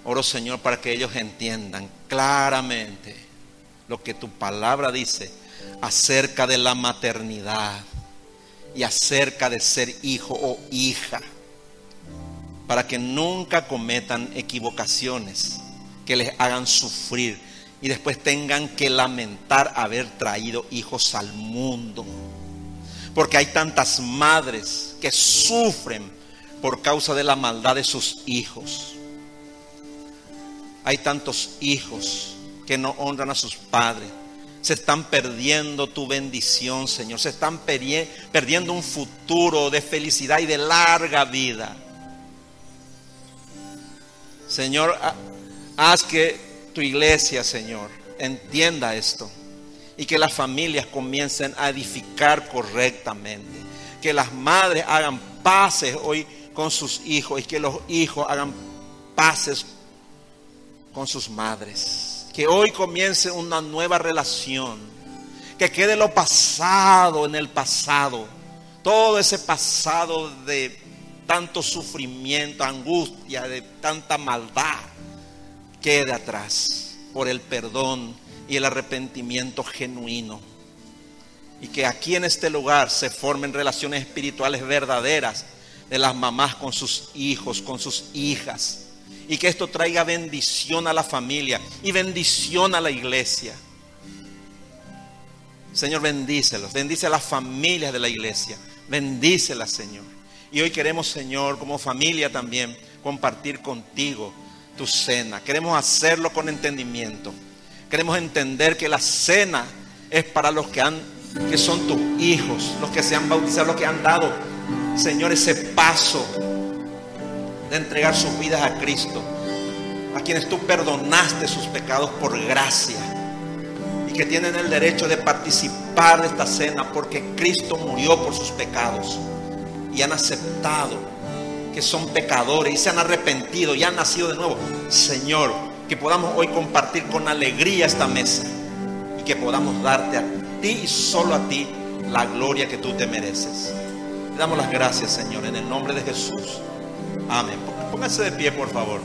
Oro, Señor, para que ellos entiendan claramente lo que tu palabra dice acerca de la maternidad y acerca de ser hijo o hija. Para que nunca cometan equivocaciones que les hagan sufrir y después tengan que lamentar haber traído hijos al mundo. Porque hay tantas madres que sufren por causa de la maldad de sus hijos. Hay tantos hijos que no honran a sus padres. Se están perdiendo tu bendición, Señor. Se están perdiendo un futuro de felicidad y de larga vida. Señor, haz que tu iglesia, Señor, entienda esto y que las familias comiencen a edificar correctamente. Que las madres hagan paces hoy con sus hijos y que los hijos hagan paces con sus madres. Que hoy comience una nueva relación. Que quede lo pasado en el pasado. Todo ese pasado de tanto sufrimiento, angustia, de tanta maldad, quede atrás por el perdón y el arrepentimiento genuino. Y que aquí en este lugar se formen relaciones espirituales verdaderas de las mamás con sus hijos, con sus hijas. Y que esto traiga bendición a la familia y bendición a la iglesia. Señor, bendícelos. Bendice a las familias de la iglesia. Bendícelas, Señor. Y hoy queremos, Señor, como familia también, compartir contigo tu cena. Queremos hacerlo con entendimiento. Queremos entender que la cena es para los que han que son tus hijos, los que se han bautizado, los que han dado, Señor, ese paso de entregar sus vidas a Cristo, a quienes tú perdonaste sus pecados por gracia y que tienen el derecho de participar de esta cena porque Cristo murió por sus pecados y han aceptado que son pecadores y se han arrepentido y han nacido de nuevo. Señor, que podamos hoy compartir con alegría esta mesa y que podamos darte a ti y solo a ti la gloria que tú te mereces. Te damos las gracias, Señor, en el nombre de Jesús. Amén. Póngase de pie, por favor.